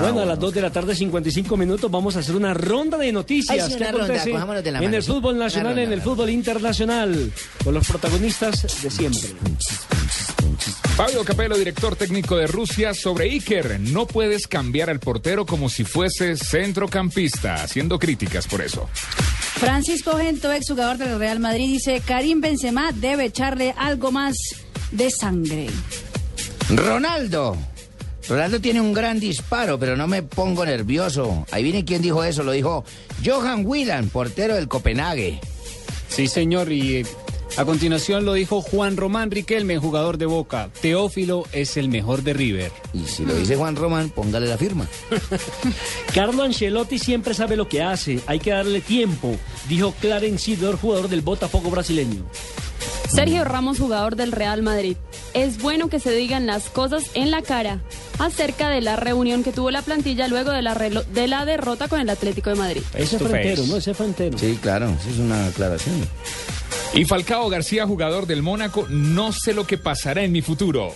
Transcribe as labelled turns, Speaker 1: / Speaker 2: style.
Speaker 1: bueno, a las 2 de la tarde, 55 minutos, vamos a hacer una ronda de noticias.
Speaker 2: Ay, sí,
Speaker 1: ¿Qué
Speaker 2: ronda, de la
Speaker 1: en
Speaker 2: mano,
Speaker 1: el fútbol nacional,
Speaker 2: ronda,
Speaker 1: en el fútbol internacional, con los protagonistas de siempre.
Speaker 3: Fabio Capello, director técnico de Rusia, sobre Iker. No puedes cambiar al portero como si fuese centrocampista, haciendo críticas por eso.
Speaker 4: Francisco Gento, exjugador del Real Madrid, dice, Karim Benzema debe echarle algo más de sangre.
Speaker 2: Ronaldo. Ronaldo tiene un gran disparo, pero no me pongo nervioso. Ahí viene quien dijo eso, lo dijo Johan Wieland, portero del Copenhague.
Speaker 5: Sí, señor, y eh, a continuación lo dijo Juan Román Riquelme, jugador de Boca. Teófilo es el mejor de River.
Speaker 2: Y si lo dice Juan Román, póngale la firma.
Speaker 1: Carlo Ancelotti siempre sabe lo que hace, hay que darle tiempo, dijo Clarence Sidor, jugador del Botafogo brasileño.
Speaker 6: Sergio Ramos, jugador del Real Madrid. Es bueno que se digan las cosas en la cara acerca de la reunión que tuvo la plantilla luego de la, de la derrota con el Atlético de Madrid.
Speaker 1: Ese frontero. ¿no? Ese frontero.
Speaker 2: Sí, claro, eso es una aclaración.
Speaker 3: Y Falcao García, jugador del Mónaco, no sé lo que pasará en mi futuro.